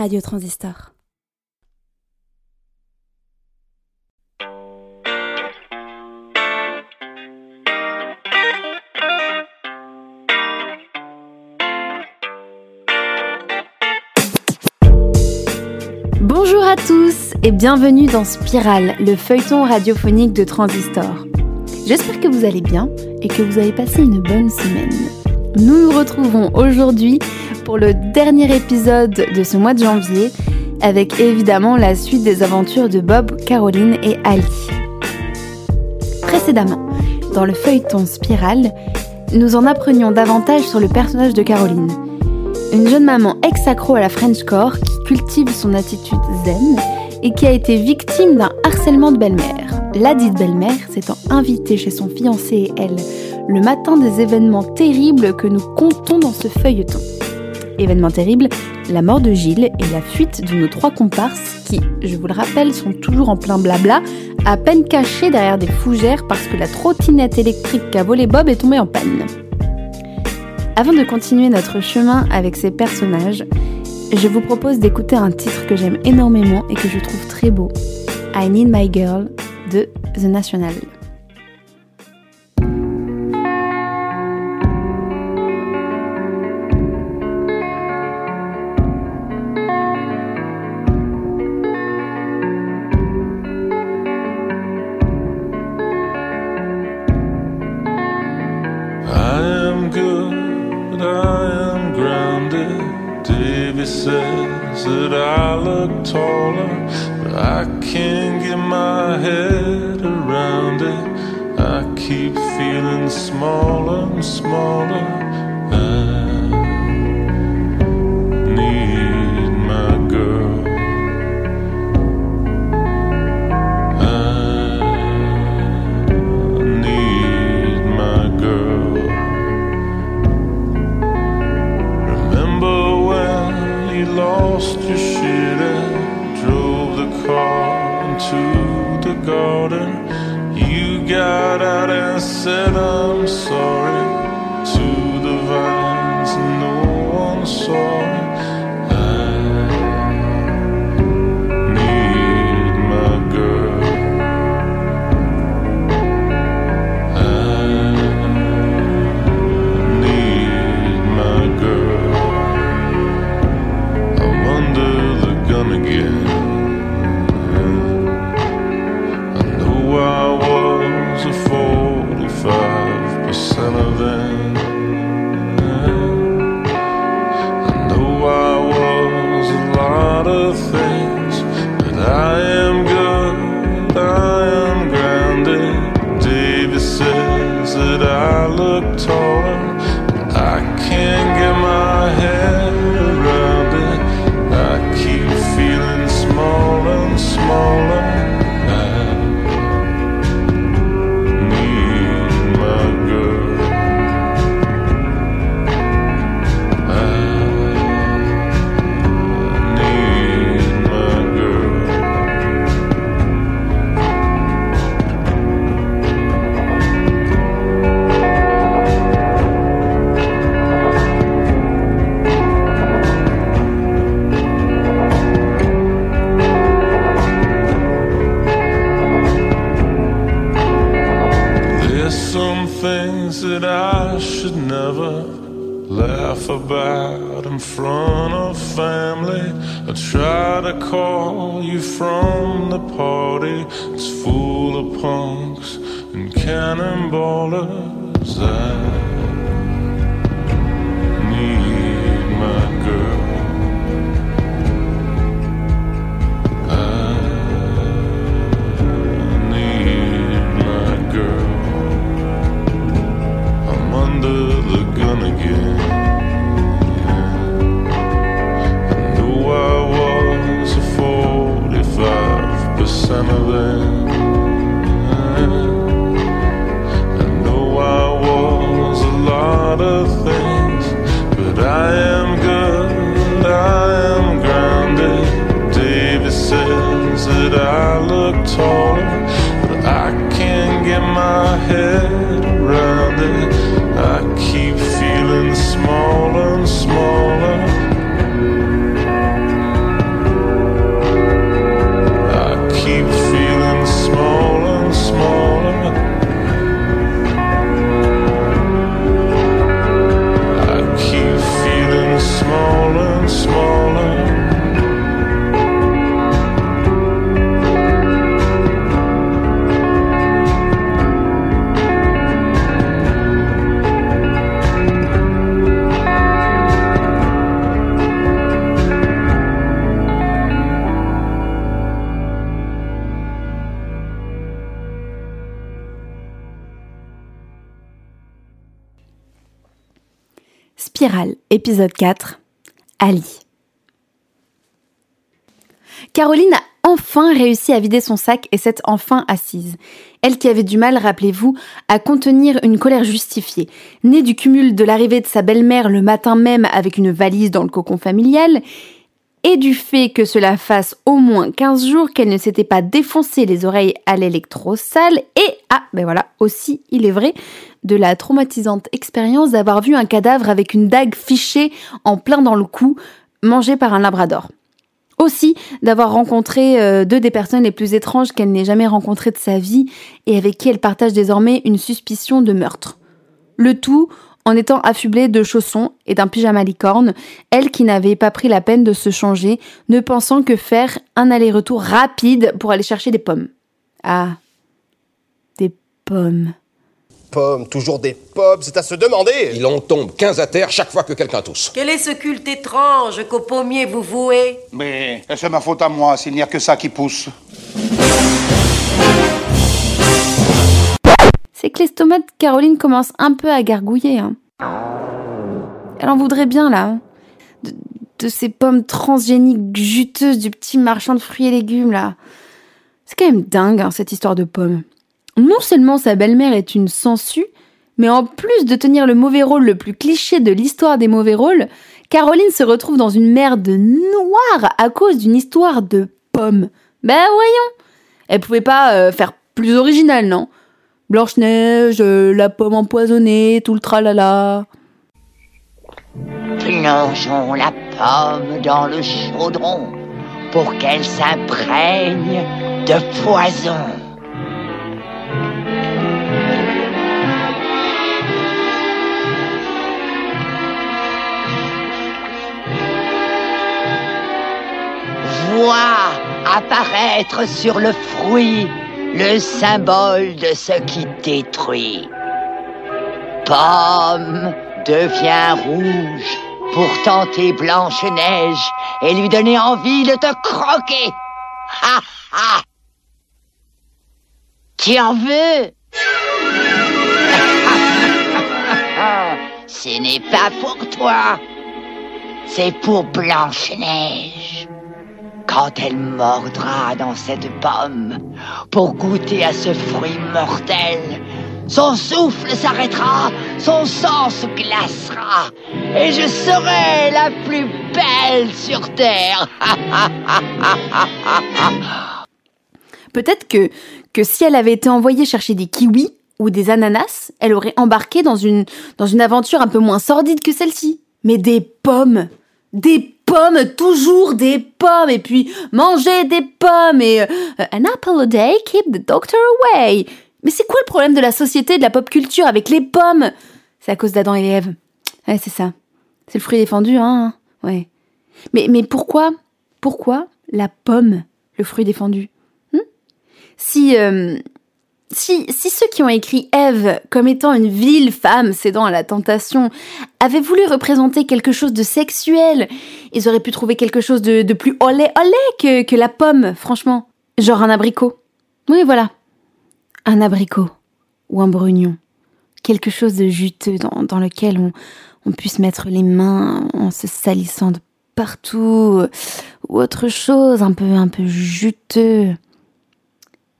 Radio Transistor. Bonjour à tous et bienvenue dans Spirale, le feuilleton radiophonique de Transistor. J'espère que vous allez bien et que vous avez passé une bonne semaine. Nous nous retrouvons aujourd'hui pour le dernier épisode de ce mois de janvier, avec évidemment la suite des aventures de Bob, Caroline et Ali. Précédemment, dans le feuilleton Spirale, nous en apprenions davantage sur le personnage de Caroline, une jeune maman ex-accro à la Frenchcore qui cultive son attitude zen et qui a été victime d'un harcèlement de belle-mère. La dite belle-mère s'étant invitée chez son fiancé et elle le matin des événements terribles que nous comptons dans ce feuilleton. Événement terrible, la mort de Gilles et la fuite de nos trois comparses qui, je vous le rappelle, sont toujours en plein blabla, à peine cachés derrière des fougères parce que la trottinette électrique qu'a volé Bob est tombée en panne. Avant de continuer notre chemin avec ces personnages, je vous propose d'écouter un titre que j'aime énormément et que je trouve très beau, I Need My Girl de The National. Davy says that I look taller, but I can't get my head around it. I keep feeling smaller and smaller. Garden? You got out and said, I'm sorry épisode 4, Ali. Caroline a enfin réussi à vider son sac et s'est enfin assise. Elle qui avait du mal, rappelez-vous, à contenir une colère justifiée, née du cumul de l'arrivée de sa belle-mère le matin même avec une valise dans le cocon familial, et du fait que cela fasse au moins 15 jours qu'elle ne s'était pas défoncé les oreilles à l'électrosalle, et, ah, ben voilà, aussi, il est vrai, de la traumatisante expérience d'avoir vu un cadavre avec une dague fichée en plein dans le cou, mangé par un labrador. Aussi d'avoir rencontré euh, deux des personnes les plus étranges qu'elle n'ait jamais rencontrées de sa vie et avec qui elle partage désormais une suspicion de meurtre. Le tout en étant affublée de chaussons et d'un pyjama licorne, elle qui n'avait pas pris la peine de se changer, ne pensant que faire un aller-retour rapide pour aller chercher des pommes. Ah, des pommes pommes, toujours des pommes, c'est à se demander. Il en tombe 15 à terre chaque fois que quelqu'un tousse. Quel est ce culte étrange qu'au pommier vous vouez? Mais c'est ma faute à moi s'il n'y a que ça qui pousse? C'est que l'estomac de Caroline commence un peu à gargouiller. Hein. Elle en voudrait bien, là. Hein. De, de, ces pommes transgéniques juteuses du petit marchand de fruits et légumes, là. C'est quand même dingue, hein, cette histoire de pommes. Non seulement sa belle-mère est une sangsue, mais en plus de tenir le mauvais rôle le plus cliché de l'histoire des mauvais rôles, Caroline se retrouve dans une merde noire à cause d'une histoire de pommes. Ben voyons Elle pouvait pas euh, faire plus original, non? Blanche-Neige, euh, la pomme empoisonnée, tout le tralala. Plongeons la pomme dans le chaudron pour qu'elle s'imprègne de poison. Vois apparaître sur le fruit le symbole de ce qui détruit. Pomme devient rouge pour tenter Blanche-Neige et lui donner envie de te croquer. Ha ha Tu en veux? Ce n'est pas pour toi, c'est pour Blanche-Neige quand elle mordra dans cette pomme pour goûter à ce fruit mortel. Son souffle s'arrêtera, son sang se glacera, et je serai la plus belle sur Terre. Peut-être que, si elle avait été envoyée chercher des kiwis ou des ananas, elle aurait embarqué dans une, dans une aventure un peu moins sordide que celle-ci. Mais des pommes Des pommes, toujours des pommes, et puis manger des pommes, et euh, an apple a day keep the doctor away. Mais c'est quoi le problème de la société, de la pop culture avec les pommes? C'est à cause d'Adam et Ève. Ouais, c'est ça. C'est le fruit défendu, hein Ouais. Mais, mais pourquoi Pourquoi la pomme, le fruit défendu? Hmm? Si... Euh, si, si ceux qui ont écrit Ève comme étant une vile femme cédant à la tentation avaient voulu représenter quelque chose de sexuel, ils auraient pu trouver quelque chose de, plus olé olé que, la pomme, franchement. Genre un abricot. Oui, voilà. Un abricot. Ou un brugnon. Quelque chose de juteux dans, dans lequel on, on puisse mettre les mains en se salissant de partout. Ou autre chose, un peu, un peu juteux.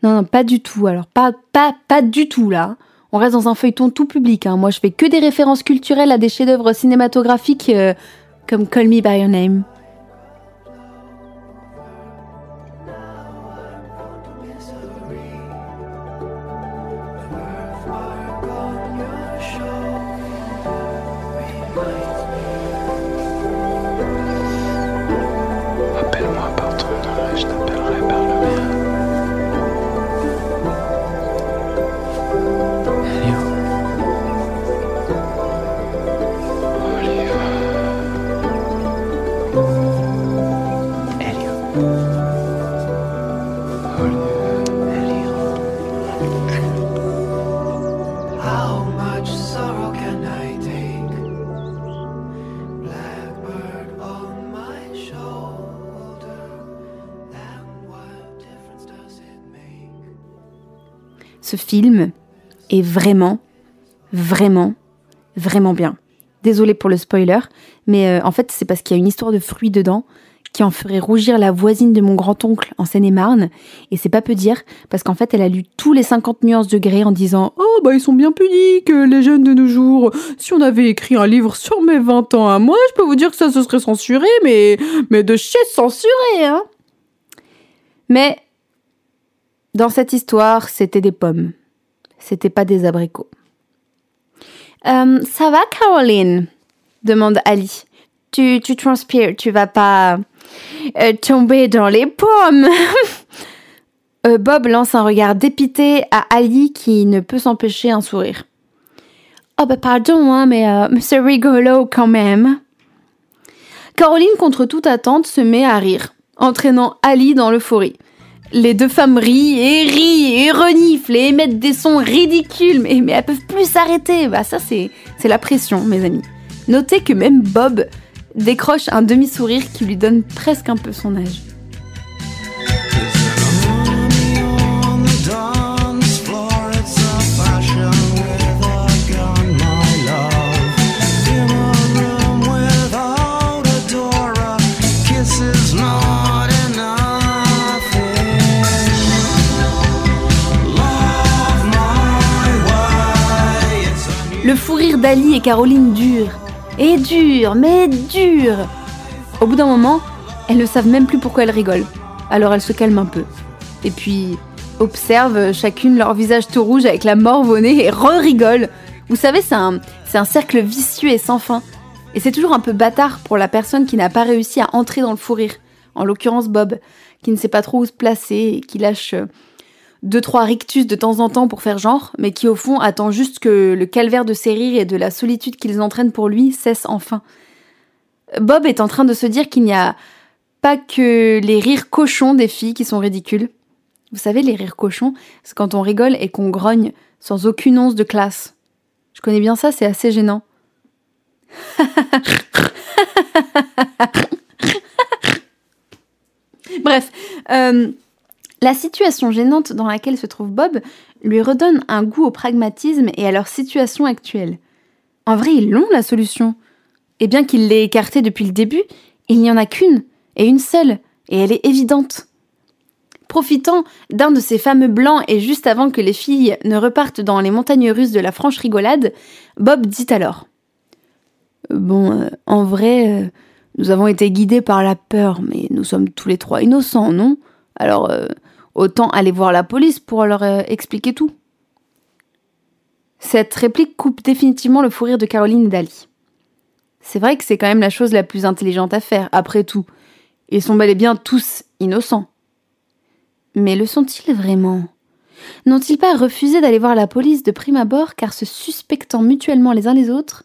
Non, non, pas du tout. Alors, pas, pas, pas du tout là. On reste dans un feuilleton tout public. Hein. Moi, je fais que des références culturelles à des chefs-d'œuvre cinématographiques euh, comme Call Me by Your Name. Ce film est vraiment, vraiment, vraiment bien. Désolée pour le spoiler, mais euh, en fait c'est parce qu'il y a une histoire de fruits dedans qui en ferait rougir la voisine de mon grand-oncle en Seine-et-Marne. Et c'est pas peu dire, parce qu'en fait elle a lu tous les 50 nuances de gré en disant « Oh bah ils sont bien pudiques, les jeunes de nos jours. Si on avait écrit un livre sur mes 20 ans à moi, je peux vous dire que ça se serait censuré, mais, mais de chez censuré, hein !» Mais dans cette histoire, c'était des pommes. C'était pas des abricots. Euh, ça va, Caroline? demande Ali. Tu, tu transpires, tu vas pas euh, tomber dans les pommes. Euh, Bob lance un regard dépité à Ali qui ne peut s'empêcher un sourire. Oh bah pardon, hein, mais, c'est rigolo quand même. Caroline, contre toute attente, se met à rire, entraînant Ali dans l'euphorie. Les deux femmes rient et rient et reniflent et émettent des sons ridicules, mais, mais elles peuvent plus s'arrêter. Bah ça c'est c'est la pression, mes amis. Notez que même Bob décroche un demi-sourire qui lui donne presque un peu son âge. d'Ali et Caroline dure. Et dure, mais dure. Au bout d'un moment, elles ne savent même plus pourquoi elles rigolent. Alors elles se calment un peu. Et puis observent chacune leur visage tout rouge avec la morve au nez et re-rigolent. Vous savez, c'est un, un cercle vicieux et sans fin. Et c'est toujours un peu bâtard pour la personne qui n'a pas réussi à entrer dans le fou rire. En l'occurrence Bob, qui ne sait pas trop où se placer et qui lâche euh, deux trois rictus de temps en temps pour faire genre, mais qui au fond attend juste que le calvaire de ses rires et de la solitude qu'ils entraînent pour lui cesse enfin. Bob est en train de se dire qu'il n'y a pas que les rires cochons des filles qui sont ridicules. Vous savez, les rires cochons, c'est quand on rigole et qu'on grogne sans aucune once de classe. Je connais bien ça, c'est assez gênant. Bref, euh, la situation gênante dans laquelle se trouve Bob lui redonne un goût au pragmatisme et à leur situation actuelle. En vrai, ils l'ont la solution. Et bien qu'il l'ait écartée depuis le début, il n'y en a qu'une, et une seule, et elle est évidente. Profitant d'un de ces fameux blancs et juste avant que les filles ne repartent dans les montagnes russes de la franche rigolade, Bob dit alors Bon, euh, en vrai, euh, nous avons été guidés par la peur, mais nous sommes tous les trois innocents, non? Alors, euh, autant aller voir la police pour leur euh, expliquer tout. Cette réplique coupe définitivement le fou rire de Caroline et d'Ali. C'est vrai que c'est quand même la chose la plus intelligente à faire, après tout. Ils sont bel et bien tous innocents. Mais le sont-ils vraiment? N'ont-ils pas refusé d'aller voir la police de prime abord car se suspectant mutuellement les uns les autres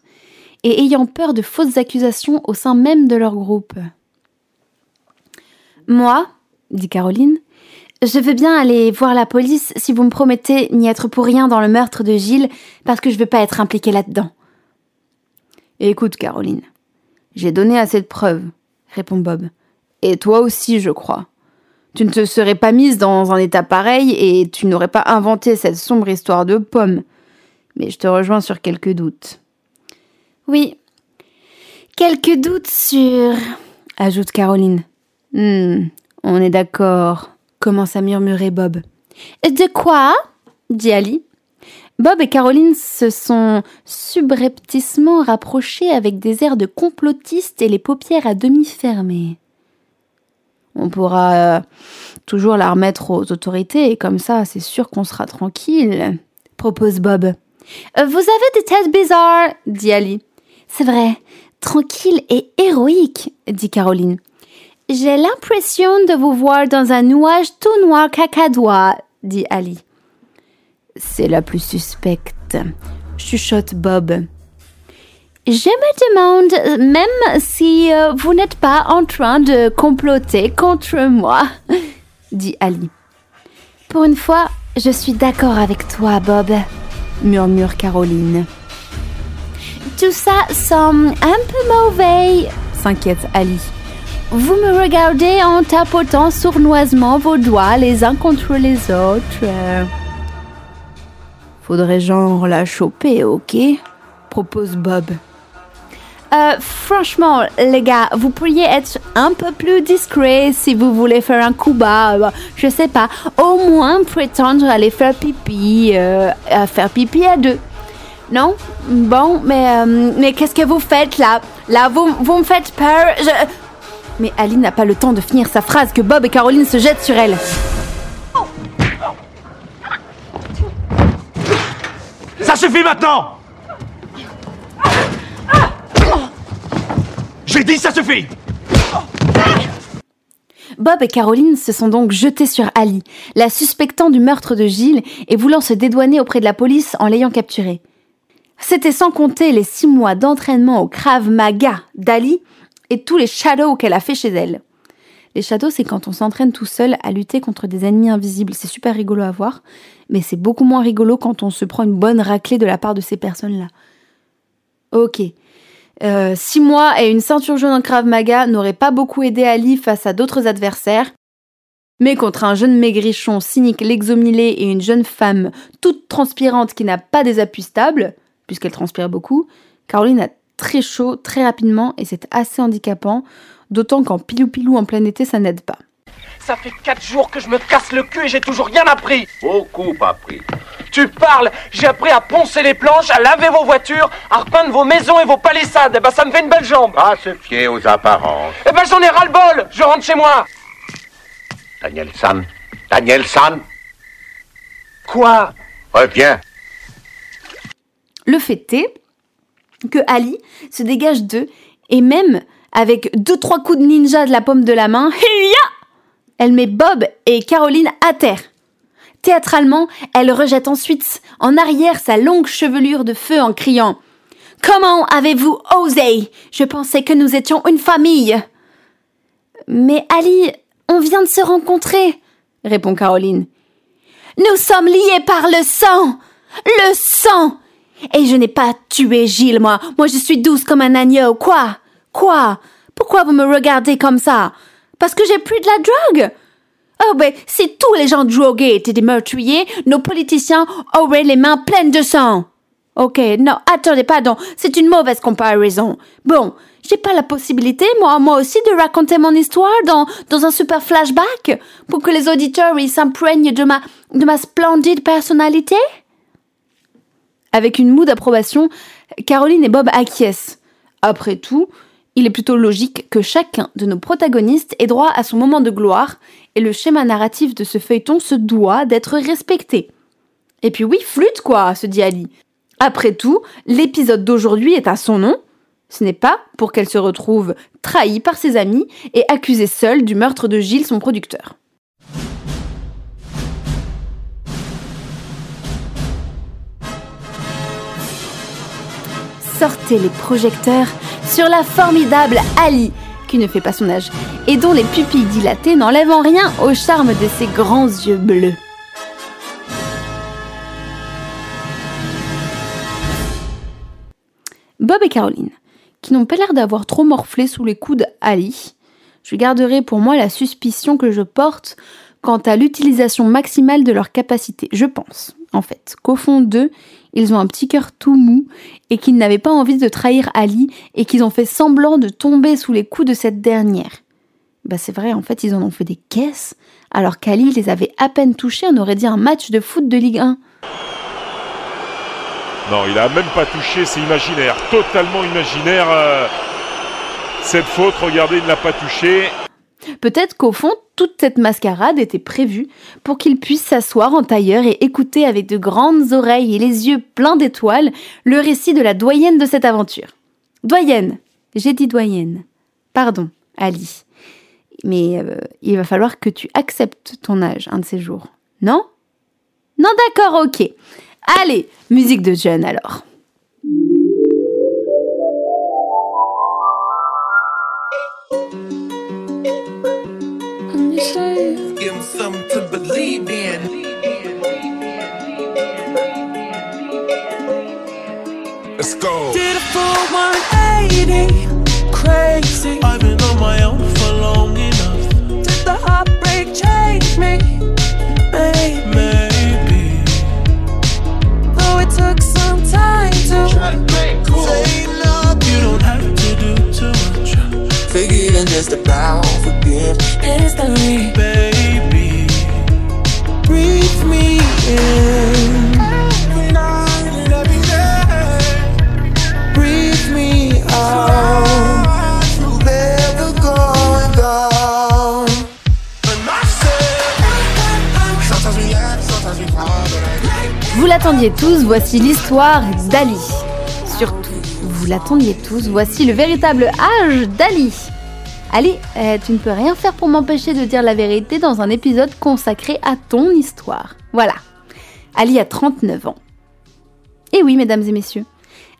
et ayant peur de fausses accusations au sein même de leur groupe? Moi, dit Caroline, je veux bien aller voir la police si vous me promettez n'y être pour rien dans le meurtre de Gilles parce que je veux pas être impliquée là-dedans. Écoute, Caroline, j'ai donné assez de preuves, répond Bob. Et toi aussi, je crois. Tu ne te serais pas mise dans un état pareil et tu n'aurais pas inventé cette sombre histoire de pomme. Mais je te rejoins sur quelques doutes. Oui, quelques doutes sur... ajoute Caroline. Hmm, on est d'accord, commence à murmurer Bob. De quoi? dit Ali. Bob et Caroline se sont subrepticement rapprochés avec des airs de complotistes et les paupières à demi fermées. On pourra euh, toujours la remettre aux autorités et comme ça, c'est sûr qu'on sera tranquille, propose Bob. Vous avez des têtes bizarres, dit Ali. C'est vrai, tranquille et héroïque, dit Caroline. J'ai l'impression de vous voir dans un nuage tout noir cacadois, dit Ali. C'est la plus suspecte, chuchote Bob. Je me demande même si euh, vous n'êtes pas en train de comploter contre moi, dit Ali. Pour une fois, je suis d'accord avec toi, Bob, murmure Caroline. Tout ça semble un peu mauvais, s'inquiète Ali. Vous me regardez en tapotant sournoisement vos doigts les uns contre les autres. Faudrait genre la choper, ok? Propose Bob. Euh, franchement, les gars, vous pourriez être un peu plus discret si vous voulez faire un coup bas. euh, je sais pas. Au moins prétendre aller faire pipi, euh, à faire pipi à deux. Non? Bon, mais, euh, mais qu'est-ce que vous faites là? Là, vous, vous me faites peur. Mais Ali n'a pas le temps de finir sa phrase que Bob et Caroline se jettent sur elle. Ça suffit maintenant J'ai dit ça suffit Bob et Caroline se sont donc jetés sur Ali, la suspectant du meurtre de Gilles et voulant se dédouaner auprès de la police en l'ayant capturée. C'était sans compter les six mois d'entraînement au Krav Maga d'Ali et tous les shadows qu'elle a fait chez elle. Les shadows, c'est quand on s'entraîne tout seul à lutter contre des ennemis invisibles. C'est super rigolo à voir, mais c'est beaucoup moins rigolo quand on se prend une bonne raclée de la part de ces personnes-là. Ok. Euh, six mois et une ceinture jaune en Krav Maga n'auraient pas beaucoup aidé Ali face à d'autres adversaires. Mais contre un jeune maigrichon cynique, l'exomilé et une jeune femme toute transpirante qui n'a pas des appuis stables, puisqu'elle transpire beaucoup, Caroline a très chaud très rapidement et c'est assez handicapant, d'autant qu'en pilou-pilou en plein été ça n'aide pas. Ça fait quatre jours que je me casse le cul et j'ai toujours rien appris. Beaucoup appris. Tu parles J'ai appris à poncer les planches, à laver vos voitures, à repeindre vos maisons et vos palissades. Eh ben ça me fait une belle jambe. Pas se fier aux apparences. Eh ben j'en ai ras le bol. Je rentre chez moi. Daniel San. Daniel San. Quoi? Reviens. Le fait est que Ali se dégage d'eux et même avec deux trois coups de ninja de la paume de la main, elle met Bob et Caroline à terre. Théâtralement, elle rejette ensuite en arrière sa longue chevelure de feu en criant Comment avez-vous osé? Je pensais que nous étions une famille. Mais Ali, on vient de se rencontrer, répond Caroline. Nous sommes liés par le sang Le sang Et je n'ai pas tué Gilles, moi. Moi, je suis douce comme un agneau. Quoi? Quoi? Pourquoi vous me regardez comme ça? Parce que j'ai pris de la drogue? Oh ben, si tous les gens drogués étaient des meurtriers, nos politiciens auraient les mains pleines de sang. Ok, non, attendez, pardon, c'est une mauvaise comparaison. Bon, j'ai pas la possibilité, moi, moi aussi, de raconter mon histoire dans, dans un super flashback pour que les auditeurs ils s'imprègnent de ma, de ma splendide personnalité? Avec une moue d'approbation, Caroline et Bob acquiescent. Après tout, il est plutôt logique que chacun de nos protagonistes ait droit à son moment de gloire, et le schéma narratif de ce feuilleton se doit d'être respecté. Et puis oui, flûte quoi, se dit Ali. Après tout, l'épisode d'aujourd'hui est à son nom. Ce n'est pas pour qu'elle se retrouve trahie par ses amis et accusée seule du meurtre de Gilles, son producteur. Sortez les projecteurs sur la formidable Ali, qui ne fait pas son âge, et dont les pupilles dilatées n'enlèvent en rien au charme de ses grands yeux bleus. Bob et Caroline, qui n'ont pas l'air d'avoir trop morflé sous les coups d'Ali, je garderai pour moi la suspicion que je porte quant à l'utilisation maximale de leurs capacités. Je pense, en fait, qu'au fond d'eux, ils ont un petit cœur tout mou et qu'ils n'avaient pas envie de trahir Ali et qu'ils ont fait semblant de tomber sous les coups de cette dernière. Bah c'est vrai, en fait, ils en ont fait des caisses, alors qu'Ali les avait à peine touchés, on aurait dit un match de foot de Ligue 1. Non, il a même pas touché, c'est imaginaire, totalement imaginaire. euh, Cette faute, regardez, il ne l'a pas touché. Peut-être qu'au fond, toute cette mascarade était prévue pour qu'il puisse s'asseoir en tailleur et écouter avec de grandes oreilles et les yeux pleins d'étoiles le récit de la doyenne de cette aventure. Doyenne, j'ai dit doyenne. Pardon, Ali. Mais euh, il va falloir que tu acceptes ton âge un de ces jours. Non? Non, d'accord, ok. Allez, musique de jeune alors. Give them something to believe in. Let's go. Did a full 180, crazy. I've been on my own for long enough. Did the heartbreak change me? Tous, voici l'histoire d'Ali. Surtout, vous l'attendiez tous, voici le véritable âge d'Ali. Ali, euh, tu ne peux rien faire pour m'empêcher de dire la vérité dans un épisode consacré à ton histoire. Voilà. Ali a 39 ans. Et oui, mesdames et messieurs,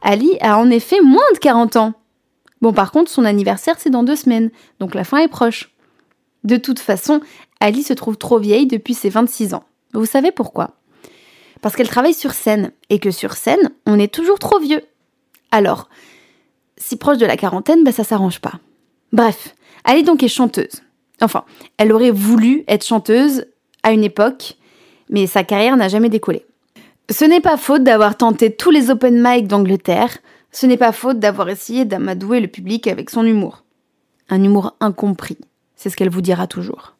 Ali a en effet moins de 40 ans. Bon, par contre, son anniversaire, c'est dans deux semaines, donc la fin est proche. De toute façon, Ali se trouve trop vieille depuis ses 26 ans. Vous savez pourquoi? Parce qu'elle travaille sur scène, et que sur scène, on est toujours trop vieux. Alors, si proche de la quarantaine, bah, ça s'arrange pas. Bref, Ali donc est chanteuse. Enfin, elle aurait voulu être chanteuse à une époque, mais sa carrière n'a jamais décollé. Ce n'est pas faute d'avoir tenté tous les open mic d'Angleterre, ce n'est pas faute d'avoir essayé d'amadouer le public avec son humour. Un humour incompris, c'est ce qu'elle vous dira toujours.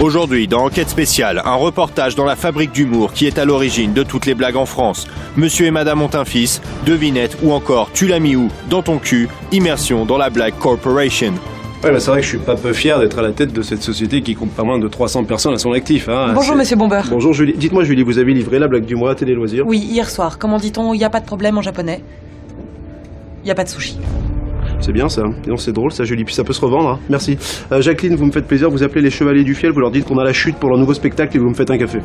Aujourd'hui, dans Enquête spéciale, un reportage dans la fabrique d'humour qui est à l'origine de toutes les blagues en France. Monsieur et Madame ont un fils, devinette ou encore tu l'as mis où? Dans ton cul, immersion dans la blague corporation. Ouais, bah c'est vrai que je suis pas peu fier d'être à la tête de cette société qui compte pas moins de 300 personnes à son actif. Hein. Bonjour, monsieur Bomber. Bonjour Julie. Dites-moi Julie, vous avez livré la blague du mois à Télé Loisirs? Oui, hier soir. Comment dit-on? Il n'y a pas de problème en japonais. Il n'y a pas de sushi. C'est bien ça. Et non, c'est drôle ça Julie, puis ça peut se revendre. hein. Merci. Euh, Jacqueline, vous me faites plaisir, vous appelez les Chevaliers du Fiel, vous leur dites qu'on a la chute pour leur nouveau spectacle et vous me faites un café.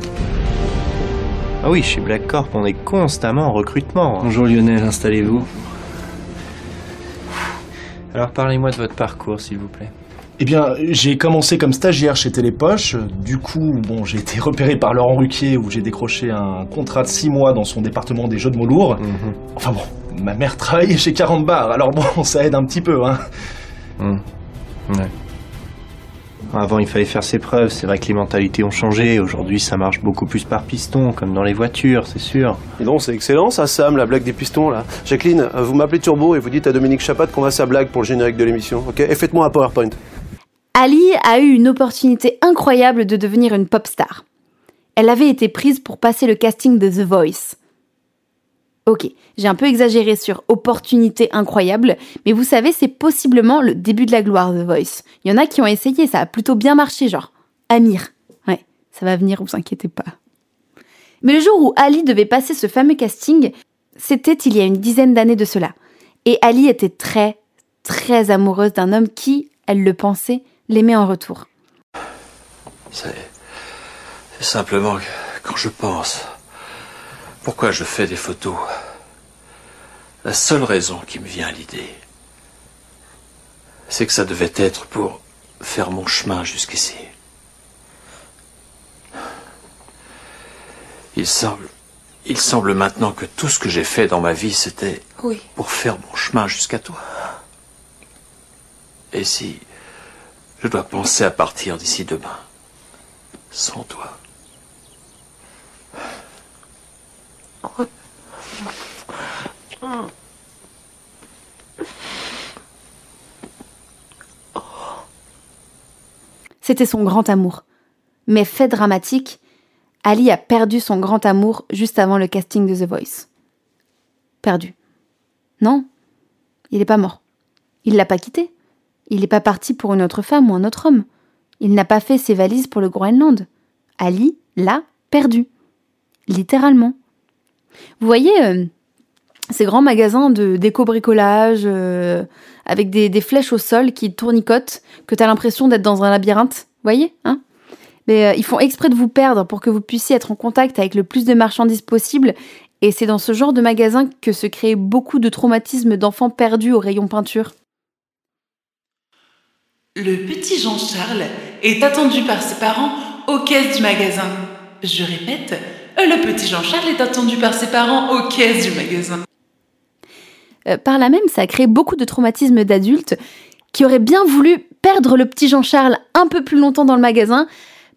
Ah oui, chez Black Corp, on est constamment en recrutement. Bonjour Lionel, installez-vous. Alors parlez-moi de votre parcours, s'il vous plaît. Eh bien, j'ai commencé comme stagiaire chez Télépoche. Du coup, bon, j'ai été repéré par Laurent Ruquier où j'ai décroché un contrat de 6 mois dans son département des jeux de mots lourds. Enfin bon, ma mère travaillait chez 40 bars, alors bon, ça aide un petit peu, hein. Hmm. Ouais. Avant, il fallait faire ses preuves. C'est vrai que les mentalités ont changé. Aujourd'hui, ça marche beaucoup plus par piston, comme dans les voitures, c'est sûr. Et non, c'est excellent ça, Sam, la blague des pistons là. Jacqueline, euh, vous m'appelez Turbo et vous dites à Dominique Chapat qu'on a sa blague pour le générique de l'émission, ok? Et faites-moi un PowerPoint. Ali a eu une opportunité incroyable de devenir une pop star. Elle avait été prise pour passer le casting de The Voice. Ok, j'ai un peu exagéré sur opportunité incroyable, mais vous savez, c'est possiblement le début de la gloire The Voice. Il y en a qui ont essayé, ça a plutôt bien marché, genre Amir. Ouais, ça va venir, vous inquiétez pas. Mais le jour où Ali devait passer ce fameux casting, c'était il y a une dizaine d'années de cela. Et Ali était très, très amoureuse d'un homme qui, elle le pensait, l'aimait en retour. C'est. Simplement quand je pense. Pourquoi je fais des photos La seule raison qui me vient à l'idée, c'est que ça devait être pour faire mon chemin jusqu'ici. Il semble. Il semble maintenant que tout ce que j'ai fait dans ma vie, c'était Oui. pour faire mon chemin jusqu'à toi. Et si je dois penser à partir d'ici demain, sans toi C'était son grand amour. Mais fait dramatique, Ali a perdu son grand amour juste avant le casting de The Voice. Perdu. Non, il n'est pas mort. Il l'a pas quitté. Il n'est pas parti pour une autre femme ou un autre homme. Il n'a pas fait ses valises pour le Groenland. Ali l'a perdu. Littéralement. Vous voyez euh, ces grands magasins de d'éco-bricolage euh, avec des, flèches au sol qui tournicotent, que tu as l'impression d'être dans un labyrinthe. Vous voyez hein? Mais euh, ils font exprès de vous perdre pour que vous puissiez être en contact avec le plus de marchandises possible. Et c'est dans ce genre de magasin que se créent beaucoup de traumatismes d'enfants perdus au rayon peinture. Le petit Jean-Charles est attendu par ses parents aux caisses du magasin. Je répète, le petit Jean-Charles est attendu par ses parents aux caisses du magasin. Euh, par là même, ça a créé beaucoup de traumatismes d'adultes qui auraient bien voulu perdre le petit Jean-Charles un peu plus longtemps dans le magasin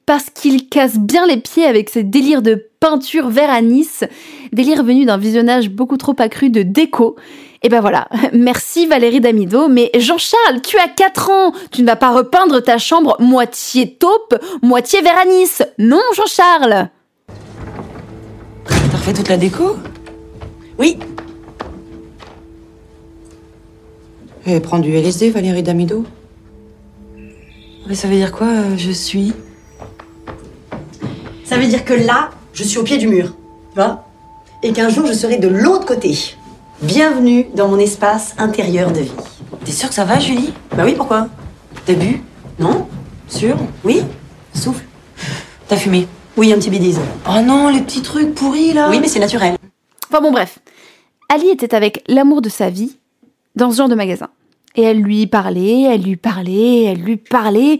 parce qu'il casse bien les pieds avec ses délires de peinture vert anis, délire venu d'un visionnage beaucoup trop accru de déco. Et ben voilà, merci Valérie Damido, mais Jean-Charles, tu as 4 ans, tu ne vas pas repeindre ta chambre moitié taupe, moitié vert. Non Jean-Charles Toute la déco Oui. Et prends du LSD, Valérie Damido. Mais ça veut dire quoi, euh, je suis Ça veut dire que là, je suis au pied du mur, tu vois Et qu'un jour, je serai de l'autre côté. Bienvenue dans mon espace intérieur de vie. T'es sûre que ça va, Julie? Bah oui, pourquoi? T'as bu? Non? Sûr? Oui? Souffle? T'as fumé? Oui, un petit bidise. Oh non, les petits trucs pourris là Oui, mais c'est naturel. Enfin bon bref, Ali était avec l'amour de sa vie dans ce genre de magasin. Et elle lui parlait, elle lui parlait, elle lui parlait,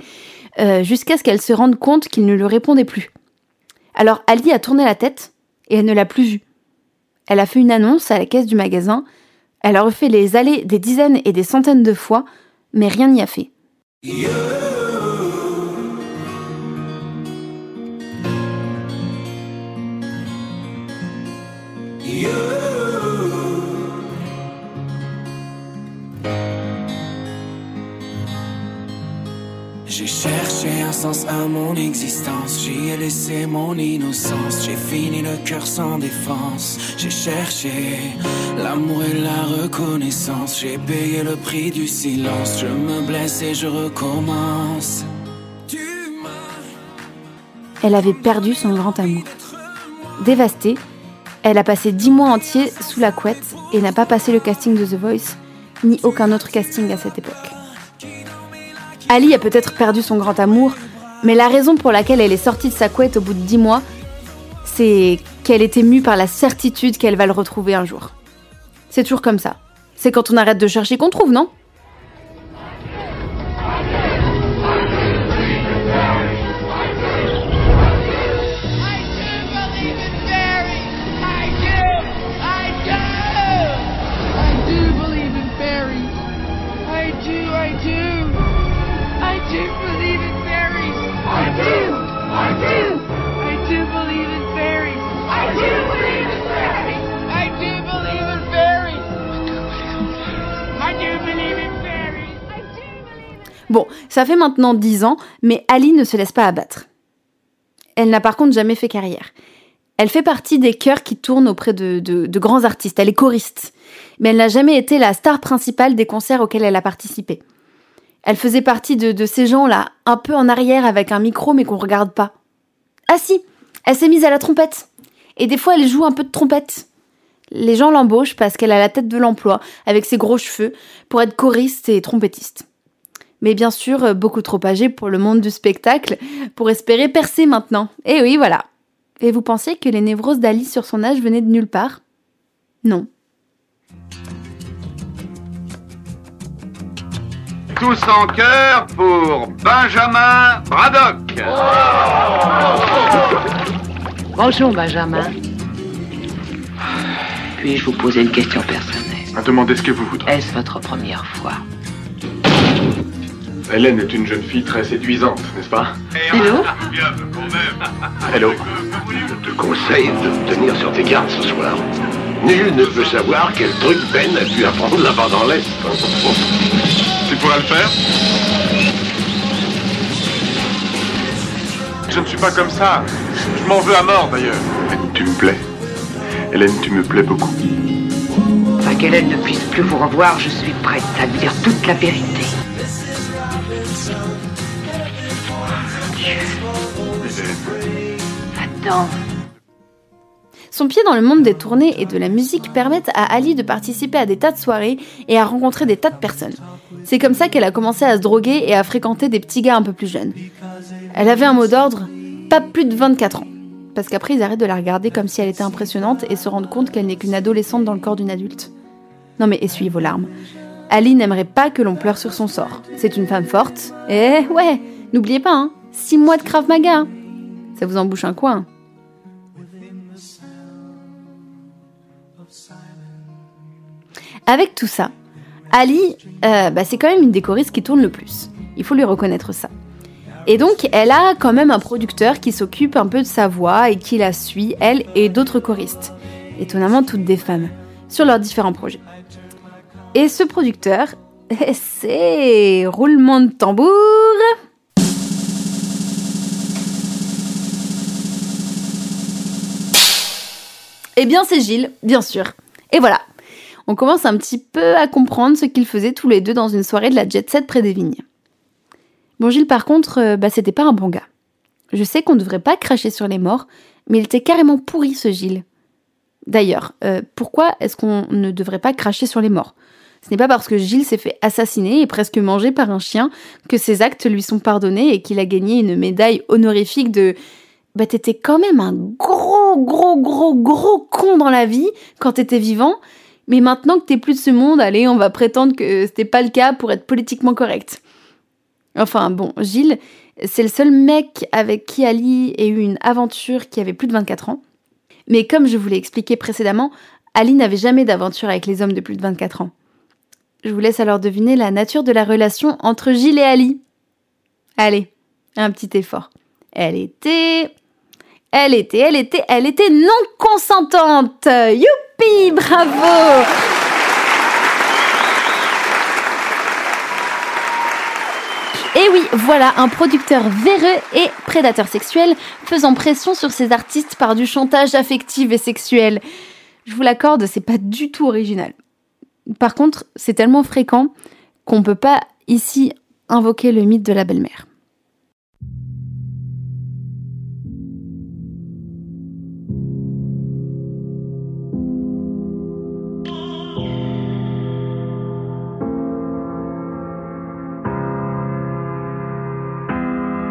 euh, jusqu'à ce qu'elle se rende compte qu'il ne lui répondait plus. Alors Ali a tourné la tête et elle ne l'a plus vu. Elle a fait une annonce à la caisse du magasin, elle a refait les allées des dizaines et des centaines de fois, mais rien n'y a fait. Sens à mon existence, j'y ai laissé mon innocence, j'ai fini le cœur sans défense, j'ai cherché l'amour et la reconnaissance, j'ai payé le prix du silence, je me blesse et je recommence. Elle avait perdu son grand amour. Dévastée, elle a passé dix mois entiers sous la couette et n'a pas passé le casting de The Voice, ni aucun autre casting à cette époque. Ali a peut-être perdu son grand amour, mais la raison pour laquelle elle est sortie de sa couette au bout de dix mois, c'est qu'elle est émue par la certitude qu'elle va le retrouver un jour. C'est toujours comme ça. C'est quand on arrête de chercher qu'on trouve, non? Bon, ça fait maintenant 10 ans, mais Ali ne se laisse pas abattre. Elle n'a par contre jamais fait carrière. Elle fait partie des chœurs qui tournent auprès de grands artistes. Elle est choriste. Mais elle n'a jamais été la star principale des concerts auxquels elle a participé. Elle faisait partie de, de ces gens-là, un peu en arrière avec un micro mais qu'on regarde pas. Ah si, elle s'est mise à la trompette. Et des fois, elle joue un peu de trompette. Les gens l'embauchent parce qu'elle a la tête de l'emploi, avec ses gros cheveux, pour être choriste et trompettiste. Mais bien sûr, euh, beaucoup trop âgée pour le monde du spectacle, pour espérer percer maintenant. Et oui, voilà. Et vous pensiez que les névroses d'Ali sur son âge venaient de nulle part? Non. Tous en chœur pour Benjamin Braddock. Bonjour, Benjamin. Puis-je vous poser une question personnelle? Demandez ce que vous voudrez. Est-ce votre première fois? Hélène est une jeune fille très séduisante, n'est-ce pas Hello Hello. Je te conseille de te tenir sur tes gardes ce soir. Nul ne peut savoir quel truc Ben a pu apprendre là-bas dans l'Est. Tu pourras le faire Je ne suis pas comme ça. Je m'en veux à mort d'ailleurs. Tu me plais. Hélène, tu me plais beaucoup. Afin qu'Hélène ne puisse plus vous revoir, je suis prête à lui dire toute la vérité. Son pied dans le monde des tournées et de la musique permettent à Ali de participer à des tas de soirées et à rencontrer des tas de personnes. C'est comme ça qu'elle a commencé à se droguer et à fréquenter des petits gars un peu plus jeunes. Elle avait un mot d'ordre, pas plus de 24 ans. Parce qu'après, ils arrêtent de la regarder comme si elle était impressionnante et se rendent compte qu'elle n'est qu'une adolescente dans le corps d'une adulte. Non mais essuyez vos larmes. Ali n'aimerait pas que l'on pleure sur son sort. C'est une femme forte. Et ouais, n'oubliez pas, hein, 6 mois de Krav Maga. hein. Ça vous embouche un coin. Avec tout ça, Ali, euh, bah, c'est quand même une des choristes qui tourne le plus. Il faut lui reconnaître ça. Et donc, elle a quand même un producteur qui s'occupe un peu de sa voix et qui la suit, elle et d'autres choristes. Étonnamment, toutes des femmes, sur leurs différents projets. Et ce producteur, c'est roulement de tambour. Eh bien, c'est Gilles, bien sûr. Et voilà, on commence un petit peu à comprendre ce qu'ils faisaient tous les deux dans une soirée de la Jet Set près des vignes. Bon, Gilles, par contre, euh, bah, c'était pas un bon gars. Je sais qu'on ne devrait pas cracher sur les morts, mais il était carrément pourri, ce Gilles. D'ailleurs, euh, pourquoi est-ce qu'on ne devrait pas cracher sur les morts? Ce n'est pas parce que Gilles s'est fait assassiner et presque manger par un chien que ses actes lui sont pardonnés et qu'il a gagné une médaille honorifique de bah t'étais quand même un gros, gros, gros, gros con dans la vie quand t'étais vivant, mais maintenant que t'es plus de ce monde, allez, on va prétendre que c'était pas le cas pour être politiquement correct. Enfin bon, Gilles, c'est le seul mec avec qui Ali ait eu une aventure qui avait plus de 24 ans. Mais comme je vous l'ai expliqué précédemment, Ali n'avait jamais d'aventure avec les hommes de plus de 24 ans. Je vous laisse alors deviner la nature de la relation entre Gilles et Ali. Allez, un petit effort. Elle était elle était, elle était, elle était non consentante. Bravo. Et oui, voilà un producteur véreux et prédateur sexuel faisant pression sur ses artistes par du chantage affectif et sexuel. Je vous l'accorde, c'est pas du tout original. Par contre, c'est tellement fréquent qu'on peut pas ici invoquer le mythe de la belle-mère.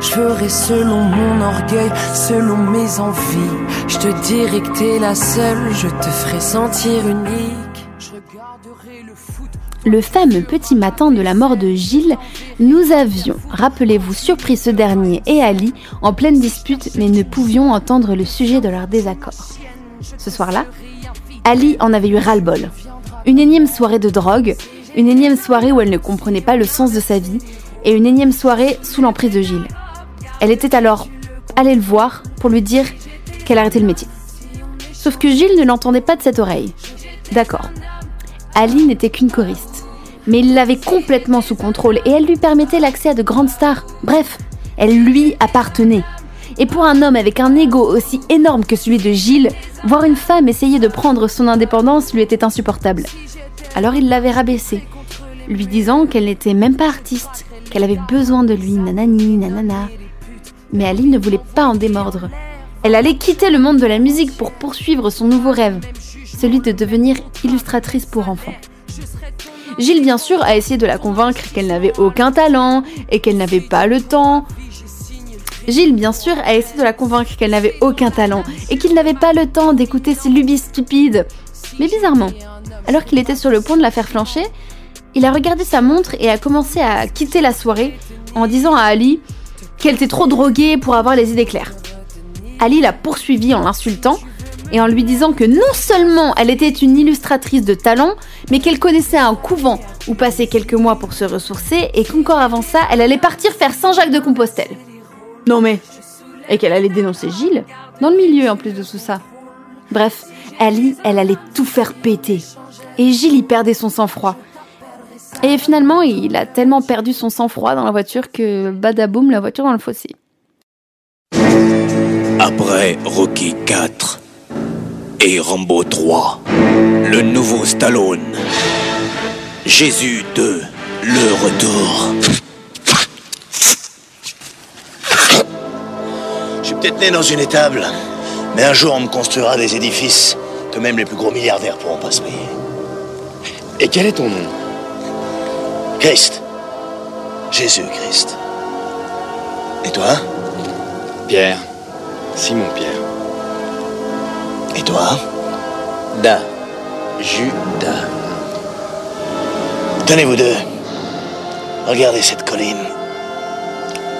Je ferai selon mon orgueil, selon mes envies. Je te dirai que t'es la seule, je te ferai sentir unique. Je regarderai le foot. Le fameux petit matin de la mort de Gilles, nous avions, rappelez-vous, surpris ce dernier et Ali en pleine dispute, mais ne pouvions entendre le sujet de leur désaccord. Ce soir-là, Ali en avait eu ras-le-bol. Une énième soirée de drogue, une énième soirée où elle ne comprenait pas le sens de sa vie, et une énième soirée sous l'emprise de Gilles. Elle était alors allée le voir pour lui dire qu'elle arrêtait le métier. Sauf que Gilles ne l'entendait pas de cette oreille. D'accord. Ali n'était qu'une choriste. Mais il l'avait complètement sous contrôle et elle lui permettait l'accès à de grandes stars. Bref, elle lui appartenait. Et pour un homme avec un ego aussi énorme que celui de Gilles, voir une femme essayer de prendre son indépendance lui était insupportable. Alors il l'avait rabaissée, lui disant qu'elle n'était même pas artiste, qu'elle avait besoin de lui, nanani, nanana. Mais Ali ne voulait pas en démordre. Elle allait quitter le monde de la musique pour poursuivre son nouveau rêve, celui de devenir illustratrice pour enfants. Gilles, bien sûr, a essayé de la convaincre qu'elle n'avait aucun talent et qu'elle n'avait pas le temps. Gilles, bien sûr, a essayé de la convaincre qu'elle n'avait aucun talent et qu'il n'avait pas le temps d'écouter ses lubies stupides. Mais bizarrement, alors qu'il était sur le point de la faire flancher, il a regardé sa montre et a commencé à quitter la soirée en disant à Ali qu'elle était trop droguée pour avoir les idées claires. Ali l'a poursuivi en l'insultant et en lui disant que non seulement elle était une illustratrice de talent, mais qu'elle connaissait un couvent où passer quelques mois pour se ressourcer et qu'encore avant ça, elle allait partir faire Saint-Jacques de Compostelle. Non mais... Et qu'elle allait dénoncer Gilles, dans le milieu en plus de tout ça. Bref, Ali, elle allait tout faire péter. Et Gilles y perdait son sang-froid. Et finalement, il a tellement perdu son sang-froid dans la voiture que badaboum, la voiture dans le fossé. Après Rocky 4 et Rambo 3, le nouveau Stallone, Jésus 2, le retour. Je suis peut-être né dans une étable, mais un jour on me construira des édifices que même les plus gros milliardaires pourront pas se payer. Et quel est ton nom? Christ. Jésus-Christ. Et toi? Pierre. Simon Pierre. Et toi? Da. Judas. Tenez vous deux. Regardez cette colline.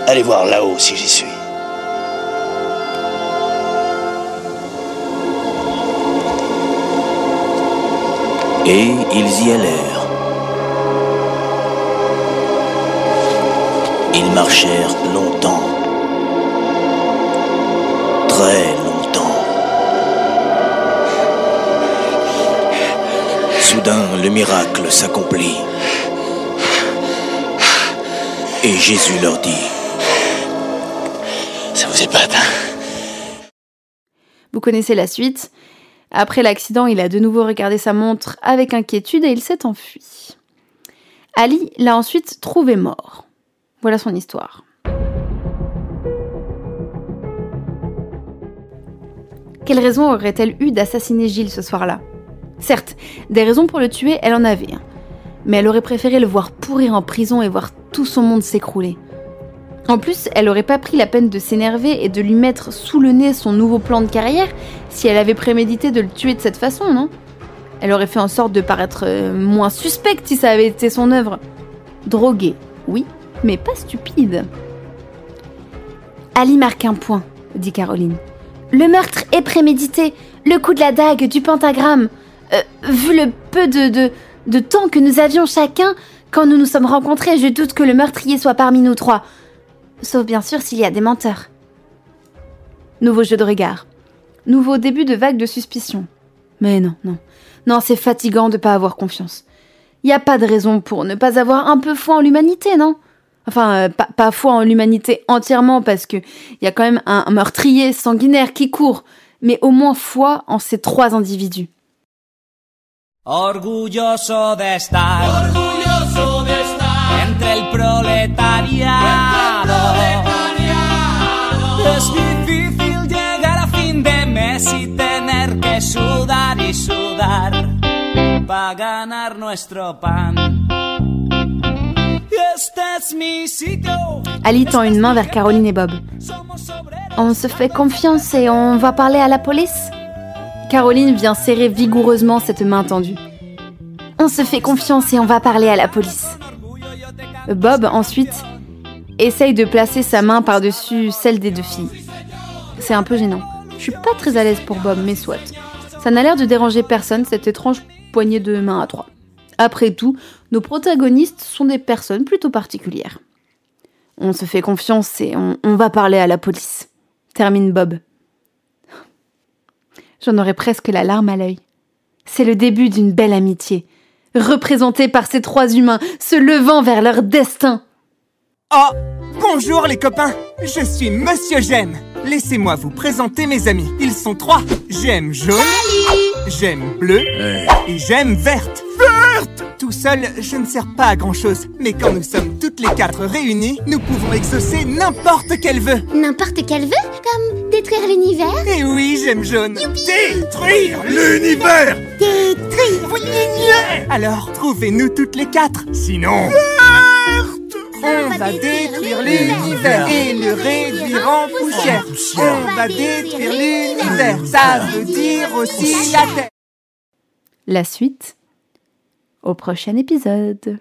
Allez voir là-haut si j'y suis. Et ils y allèrent. Ils marchèrent longtemps. Très longtemps. Soudain, le miracle s'accomplit. Et Jésus leur dit, Ça vous épate, hein Vous connaissez la suite. Après l'accident, il a de nouveau regardé sa montre avec inquiétude et il s'est enfui. Ali l'a ensuite trouvé mort. Voilà son histoire. Quelle raison aurait-elle eu d'assassiner Gilles ce soir-là? Certes, des raisons pour le tuer, elle en avait. Mais elle aurait préféré le voir pourrir en prison et voir tout son monde s'écrouler. En plus, elle aurait pas pris la peine de s'énerver et de lui mettre sous le nez son nouveau plan de carrière si elle avait prémédité de le tuer de cette façon, non? Elle aurait fait en sorte de paraître euh, moins suspecte si ça avait été son œuvre. Droguée, oui, mais pas stupide. Ali marque un point, dit Caroline. Le meurtre est prémédité. Le coup de la dague, du pentagramme. Euh, vu le peu de, de, temps que nous avions chacun quand nous nous sommes rencontrés, je doute que le meurtrier soit parmi nous trois. Sauf bien sûr s'il y a des menteurs. Nouveau jeu de regard. Nouveau début de vague de suspicion. Mais non, non. Non, c'est fatigant de pas avoir confiance. Y a pas de raison pour ne pas avoir un peu foi en l'humanité, non? Enfin, euh, pas, pas foi en l'humanité entièrement parce que y a quand même un, un meurtrier sanguinaire qui court, mais au moins foi en ces trois individus. Orgulloso de estar. Orgulloso de estar. Entre el proletariado. Es difícil llegar a fin de mes y tener que sudar y sudar para ganar nuestro pan. Ali tend une main vers Caroline et Bob. On se fait confiance et on va parler à la police? Caroline vient serrer vigoureusement cette main tendue. On se fait confiance et on va parler à la police. Bob, ensuite, essaye de placer sa main par-dessus celle des deux filles. C'est un peu gênant. Je suis pas très à l'aise pour Bob, mais soit. Ça n'a l'air de déranger personne, cette étrange poignée de main à trois. Après tout, nos protagonistes sont des personnes plutôt particulières. On se fait confiance et on, on va parler à la police. Termine Bob. J'en aurais presque la larme à l'œil. C'est le début d'une belle amitié, représentée par ces trois humains se levant vers leur destin. Oh Bonjour les copains Je suis Monsieur J'aime Laissez-moi vous présenter mes amis. Ils sont trois. J'aime jaune, j'aime bleu et j'aime verte. Verte Tout seul, je ne sers pas à grand-chose. Mais quand nous sommes toutes les quatre réunies, nous pouvons exaucer n'importe quel vœu. N'importe quel vœu Comme détruire l'univers? Et oui, j'aime jaune. Détruire l'univers Détruire l'univers Alors, trouvez-nous toutes les quatre. Sinon... On va détruire l'univers et le réduire en poussière. On va détruire l'univers, ça veut dire aussi la Terre. La suite au prochain épisode.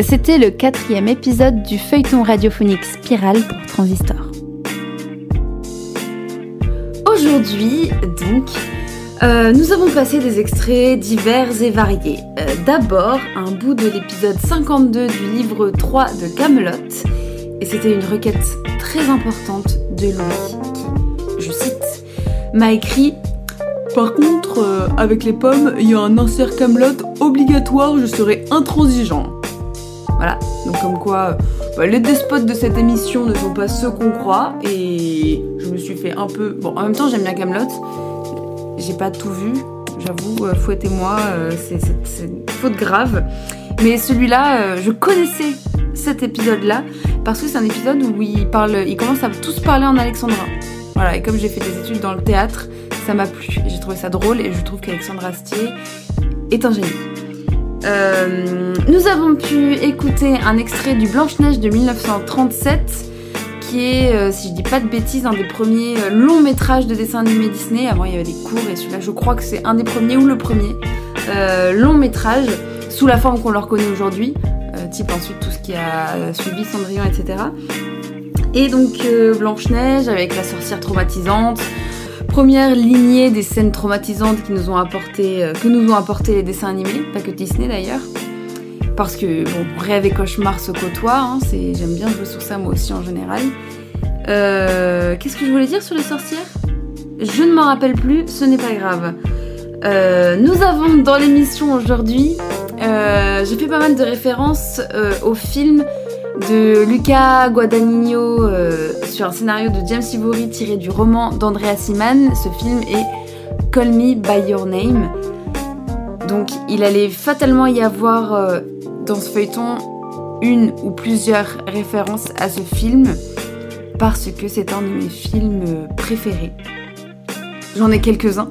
C'était le quatrième épisode du feuilleton radiophonique Spirale pour Transistor. Aujourd'hui, donc, euh, nous avons passé des extraits divers et variés. Euh, D'abord, un bout de l'épisode 52 du livre 3 de Camelot, et c'était une requête très importante de Louis, qui, je cite, m'a écrit Par contre, euh, avec les pommes, il y a un insert Camelot obligatoire, je serai intransigeant. Voilà, donc comme quoi, bah, les despotes de cette émission ne sont pas ceux qu'on croit, et un peu. Bon, en même temps, j'aime bien Camelot. J'ai pas tout vu, j'avoue, euh, fouettez-moi, euh, c'est- une faute grave. Mais celui-là, euh, je connaissais cet épisode-là parce que c'est un épisode où ils parlent, ils commencent à tous parler en alexandrin. Voilà, et comme j'ai fait des études dans le théâtre, ça m'a plu. J'ai trouvé ça drôle et je trouve qu'Alexandre Astier est un génie. Nous avons pu écouter un extrait du Blanche-Neige de 1937, qui est, euh, si je dis pas de bêtises, un des premiers euh, longs métrages de dessin animé Disney. Avant, il y avait des cours, et celui-là, je crois que c'est un des premiers ou le premier euh, long métrage, sous la forme qu'on leur connaît aujourd'hui, type ensuite tout ce qui a suivi Cendrillon, etc. Et donc Blanche-Neige avec la sorcière traumatisante. Première lignée des scènes traumatisantes qui nous ont apporté, que nous ont apporté les dessins animés, pas que Disney d'ailleurs. Parce que bon, rêve et cauchemar se côtoient, hein, j'aime bien jouer sur ça moi aussi en général. Euh, qu'est-ce que je voulais dire sur les sorcières? Je ne m'en rappelle plus, ce n'est pas grave. Euh, nous avons dans l'émission aujourd'hui, euh, j'ai fait pas mal de références au film de Luca Guadagnino sur un scénario de James Ivory tiré du roman d'Andrea Siman. Ce film est Call Me By Your Name. Donc il allait fatalement y avoir euh, dans ce feuilleton une ou plusieurs références à ce film parce que c'est un de mes films euh, préférés. J'en ai quelques-uns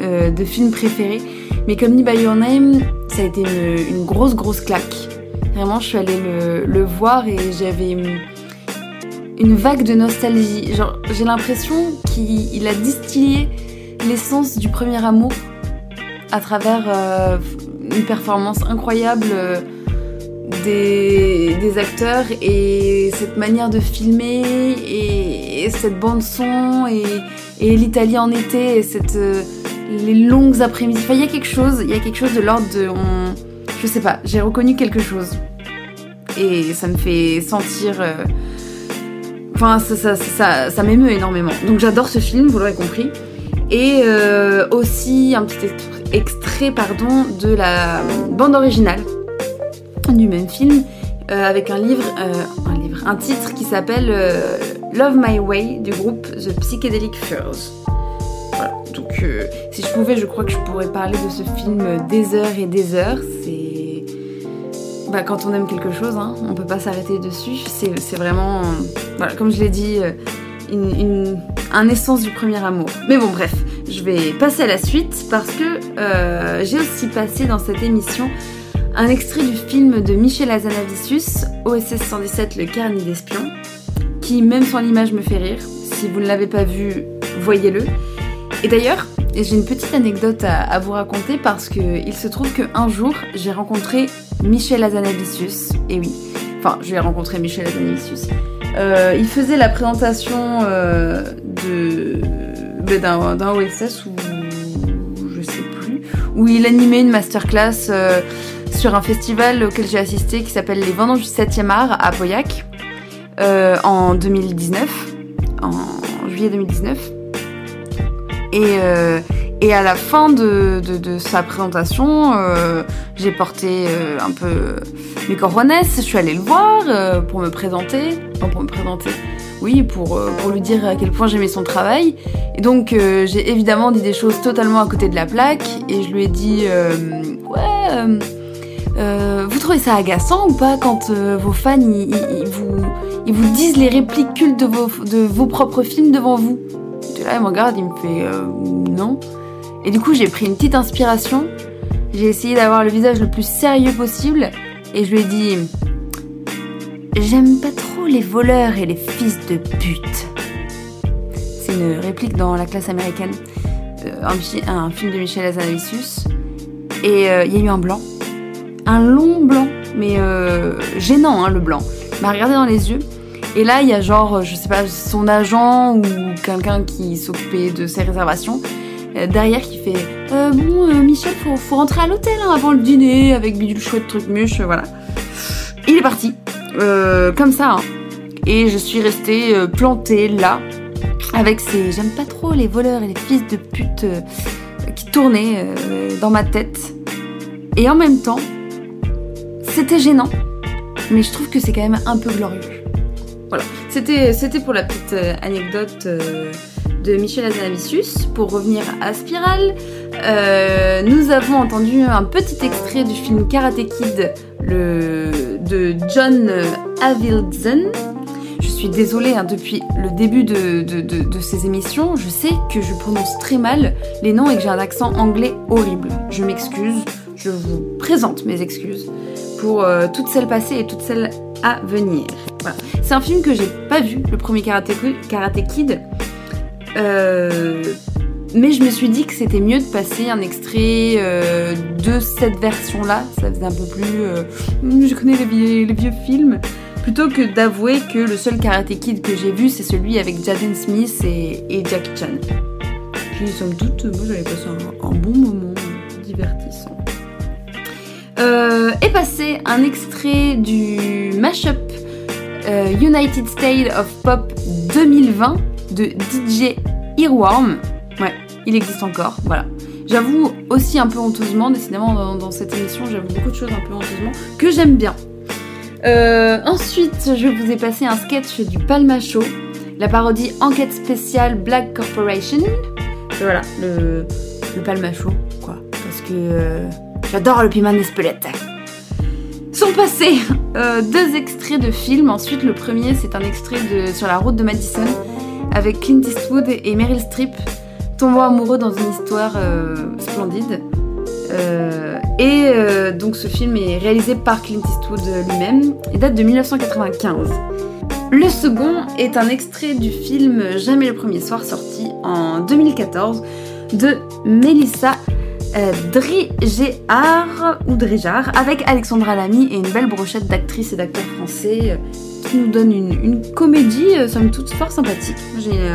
euh, de films préférés, mais Call Me By Your Name, ça a été une, grosse grosse claque. Vraiment, je suis allée le, voir et j'avais une, une vague de nostalgie. J'ai l'impression qu'il il a distillé l'essence du premier amour à travers euh, une performance incroyable euh, des, acteurs et cette manière de filmer et, et cette bande son et, l'Italie en été et cette, euh, les longues après-midi. Enfin, il y a quelque chose, il y a quelque chose de l'ordre de... Je sais pas, j'ai reconnu quelque chose. Et ça me fait sentir... Enfin, ça, ça, ça, m'émeut énormément. Donc j'adore ce film, vous l'aurez compris. Et aussi un petit extrait, extrait, pardon, de la bande originale du même film, euh, avec un livre, euh, un livre, un titre qui s'appelle euh, Love My Way du groupe The Psychedelic Furs. Voilà. Donc si je pouvais, je crois que je pourrais parler de ce film des heures et des heures. C'est bah, quand on aime quelque chose, hein, on peut pas s'arrêter dessus. C'est vraiment, comme je l'ai dit, une- un essence du premier amour. Mais bon, bref, je vais passer à la suite parce que euh, j'ai aussi passé dans cette émission un extrait du film de Michel Hazanavicius, OSS 117, le carnet d'espions, qui, même sans l'image, me fait rire. Si vous ne l'avez pas vu, voyez-le. Et d'ailleurs, j'ai une petite anecdote à, vous raconter parce que il se trouve qu'un jour, j'ai rencontré Michel Hazanavicius. Et oui, enfin, je l'ai rencontré Michel Hazanavicius. Euh, il faisait la présentation euh, de d'un d'un OSS ou je sais plus, où il animait une masterclass euh, sur un festival auquel j'ai assisté qui s'appelle les Vendanges du 7e art à Pauillac euh, en 2019, en juillet 2019. Et, euh, et à la fin de, de, de sa présentation, j'ai porté un peu mes coronets, je suis allée le voir pour me présenter, enfin pour me présenter, oui, pour, euh, pour lui dire à quel point j'aimais son travail. Et donc euh, j'ai évidemment dit des choses totalement à côté de la plaque et je lui ai dit, euh, ouais, vous trouvez ça agaçant ou pas quand vos fans ils, vous, ils vous disent les répliques cultes de vos, de vos propres films devant vous? Et là, il me regarde, il me fait non. Et du coup, j'ai pris une petite inspiration. J'ai essayé d'avoir le visage le plus sérieux possible et je lui ai dit J'aime pas trop les voleurs et les fils de pute. C'est une réplique dans La classe américaine, euh, un, fi- un film de Michel Hazanavicius. Et euh, il y a eu un blanc, un long blanc, mais euh, gênant hein, le blanc. Il m'a regardé dans les yeux. Et là, il y a genre, je sais pas, son agent ou quelqu'un qui s'occupait de ses réservations derrière qui fait Bon, Michel, faut, faut rentrer à l'hôtel hein, avant le dîner avec bidule chouette, truc muche, voilà. Il est parti, comme ça. hein. Et je suis restée euh, plantée là, avec ces j'aime pas trop les voleurs et les fils de pute euh, qui tournaient euh, dans ma tête. Et en même temps, c'était gênant, mais je trouve que c'est quand même un peu glorieux. Voilà, c'était pour la petite anecdote de Michel Hazanavicius. Pour revenir à Spiral, euh, nous avons entendu un petit extrait du film Karate Kid le, de John Avildsen. Suis désolée, hein, depuis le début de, ces émissions, je sais que je prononce très mal les noms et que j'ai un accent anglais horrible. Je m'excuse, je vous présente mes excuses pour euh, toutes celles passées et toutes celles à venir. Voilà. C'est un film que j'ai pas vu, le premier Karate, Kid. Euh, mais je me suis dit que c'était mieux de passer un extrait euh, de cette version-là. Ça faisait un peu plus. je connais les vieux films. Plutôt que d'avouer que le seul Karate Kid que j'ai vu, c'est celui avec Jaden Smith et, et Jackie Chan. Puis, somme toute, moi j'avais passé un, un bon moment divertissant. Euh, est passé un extrait du mashup euh, United States of Pop 2020 de DJ Earworm. Ouais, il existe encore, voilà. J'avoue aussi un peu honteusement, décidément dans, dans cette émission, j'avoue beaucoup de choses un peu honteusement, que j'aime bien. Euh, ensuite, je vous ai passé un sketch du Palma Show, la parodie Enquête spéciale Black Corporation. Voilà, le, Palma Show, quoi. Parce que euh, j'adore le piment d'Espelette. Sont passés euh, deux extraits de films. Ensuite, le premier, c'est un extrait de Sur la route de Madison avec Clint Eastwood et Meryl Streep tombant amoureux dans une histoire splendide. Et euh, donc ce film est réalisé par Clint Eastwood lui-même et date de 1995. Le second est un extrait du film Jamais le premier soir sorti en 2014 de Melissa euh, ou Drijard avec Alexandra Lamy et une belle brochette d'actrices et d'acteurs français euh, qui nous donne une, comédie euh, somme toute fort sympathique. J'ai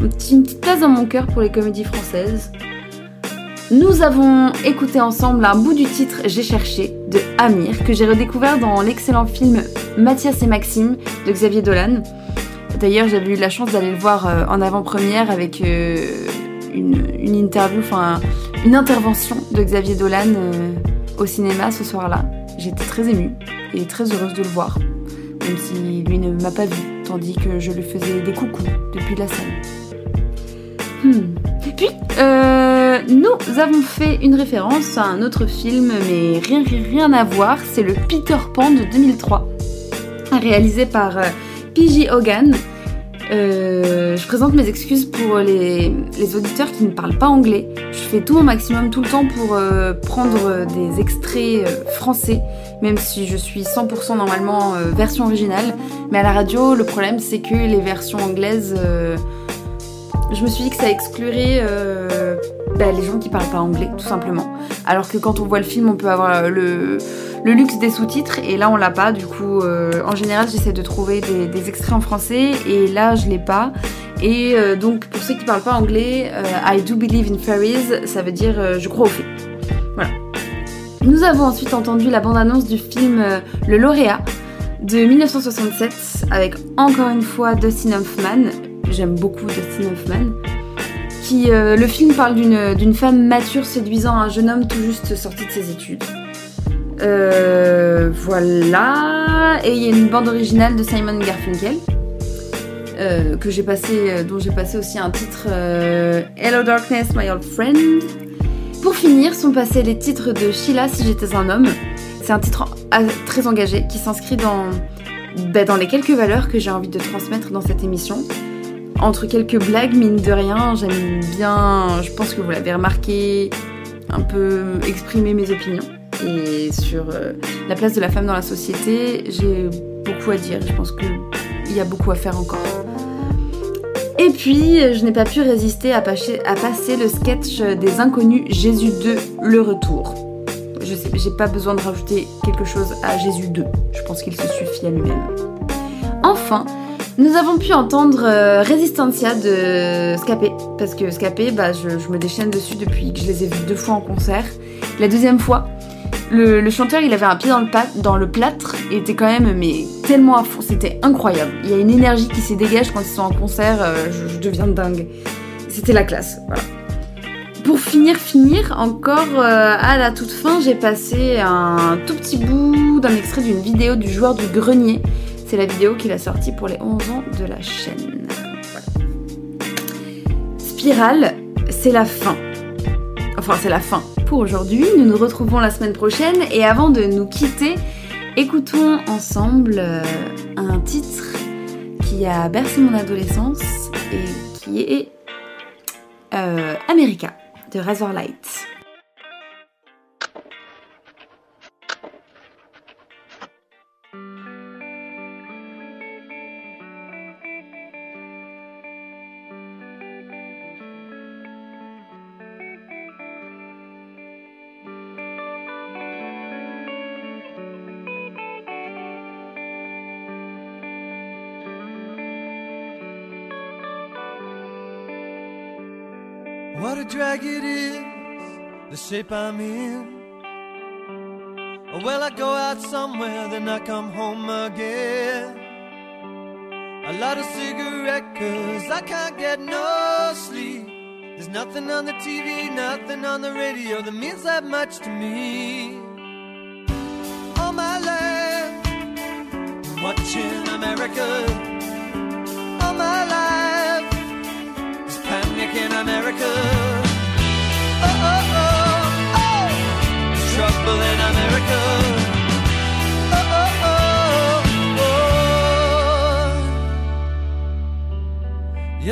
une petite place dans mon cœur pour les comédies françaises. Nous avons écouté ensemble un bout du titre J'ai cherché de Amir que j'ai redécouvert dans l'excellent film Mathias et Maxime de Xavier Dolan. D'ailleurs, j'avais eu la chance d'aller le voir euh, en avant-première avec euh, une, interview, enfin une intervention de Xavier Dolan euh, au cinéma ce soir-là. J'étais très émue et très heureuse de le voir, même si lui ne m'a pas vue, tandis que je lui faisais des coucous depuis la salle. Hmm. Puis, euh, nous avons fait une référence à un autre film, mais rien, rien à voir. C'est le Peter Pan de 2003, réalisé par euh, P.J. Hogan. Euh, je présente mes excuses pour les, auditeurs qui ne parlent pas anglais. Je fais tout mon maximum tout le temps pour prendre des extraits français, même si je suis 100% normalement version originale. Mais à la radio, le problème c'est que les versions anglaises je me suis dit que ça exclurait euh, bah, les gens qui parlent pas anglais, tout simplement. Alors que quand on voit le film, on peut avoir euh, le, luxe des sous-titres, et là on l'a pas. Du coup, euh, en général, j'essaie de trouver des, extraits en français, et là je l'ai pas. Et donc, pour ceux qui parlent pas anglais, I do believe in fairies, ça veut dire je crois aux fées. Voilà. Nous avons ensuite entendu la bande-annonce du film Le Lauréat de 1967 avec encore une fois Dustin Hoffman. J'aime beaucoup Dustin Hoffman. Qui, euh, le film parle d'une femme mature séduisant un jeune homme tout juste sorti de ses études. Euh, voilà. Et il y a une bande originale de Simon Garfunkel. euh, que j'ai passé, dont j'ai passé aussi un titre Hello Darkness, My Old Friend. Pour finir, sont passés les titres de Sheila si j'étais un homme. C'est un titre très engagé qui s'inscrit dans, bah, dans les quelques valeurs que j'ai envie de transmettre dans cette émission. Entre quelques blagues, mine de rien, j'aime bien, je pense que vous l'avez remarqué, un peu exprimer mes opinions. Et sur euh, la place de la femme dans la société, j'ai beaucoup à dire. Je pense qu'il y a beaucoup à faire encore. Et puis, je n'ai pas pu résister à passer, le sketch des inconnus Jésus 2, le retour. Je sais, j'ai pas besoin de rajouter quelque chose à Jésus 2. Je pense qu'il se suffit à lui-même. Enfin, nous avons pu entendre euh, Resistencia de Scapé. Parce que Scapé, bah, je, me déchaîne dessus depuis que je les ai vus deux fois en concert. La deuxième fois, le, chanteur, il avait un pied dans le, plâtre et était quand même mais tellement à fond, c'était incroyable. Il y a une énergie qui s'y dégage quand ils sont en concert, euh, je, deviens dingue. C'était la classe. Pour finir, finir, encore euh, à la toute fin, j'ai passé un tout petit bout d'un extrait d'une vidéo du joueur du grenier. C'est la vidéo qu'il a sortie pour les 11 ans de la chaîne. Spirale, c'est la fin. Enfin, c'est la fin pour aujourd'hui. Nous nous retrouvons la semaine prochaine et avant de nous quitter, écoutons ensemble euh, un titre qui a bercé mon adolescence et qui est euh, America de Razorlight. Drag it is, the shape I'm in. Well, I go out somewhere, then I come home again. A lot of cigarette, cause I can't get no sleep. There's nothing on the TV, nothing on the radio that means that much to me. All my life, watching America.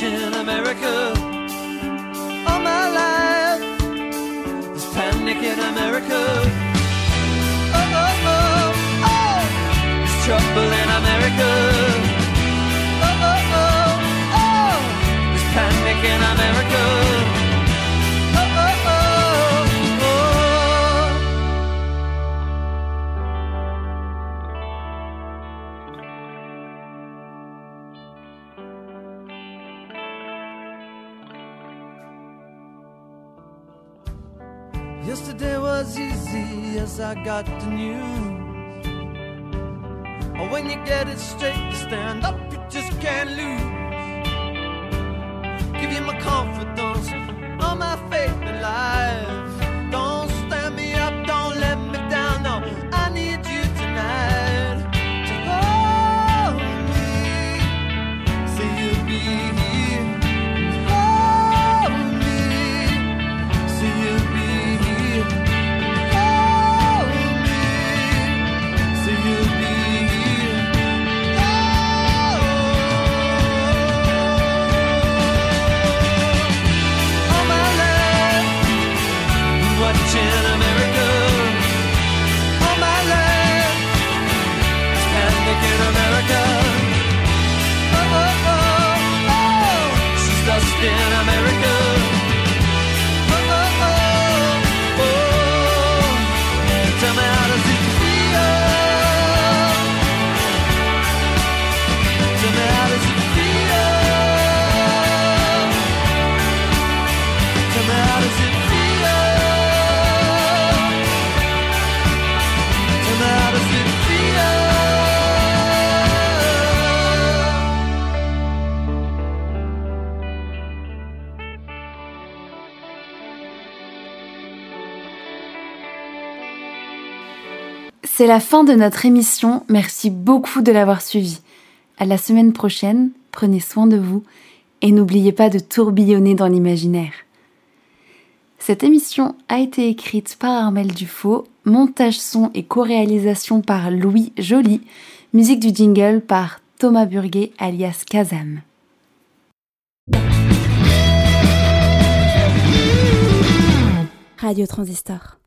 Watching America. All my life, there's panic in America. I got the news. Oh, when you get it straight, you stand up, you just can't lose. Give you my confidence, all my faith in life. C'est la fin de notre émission. Merci beaucoup de l'avoir suivi. À la semaine prochaine. Prenez soin de vous et n'oubliez pas de tourbillonner dans l'imaginaire. Cette émission a été écrite par Armel Dufaux, montage son et co-réalisation par Louis Joly, musique du jingle par Thomas Burguet alias Kazam. Radio Transistor.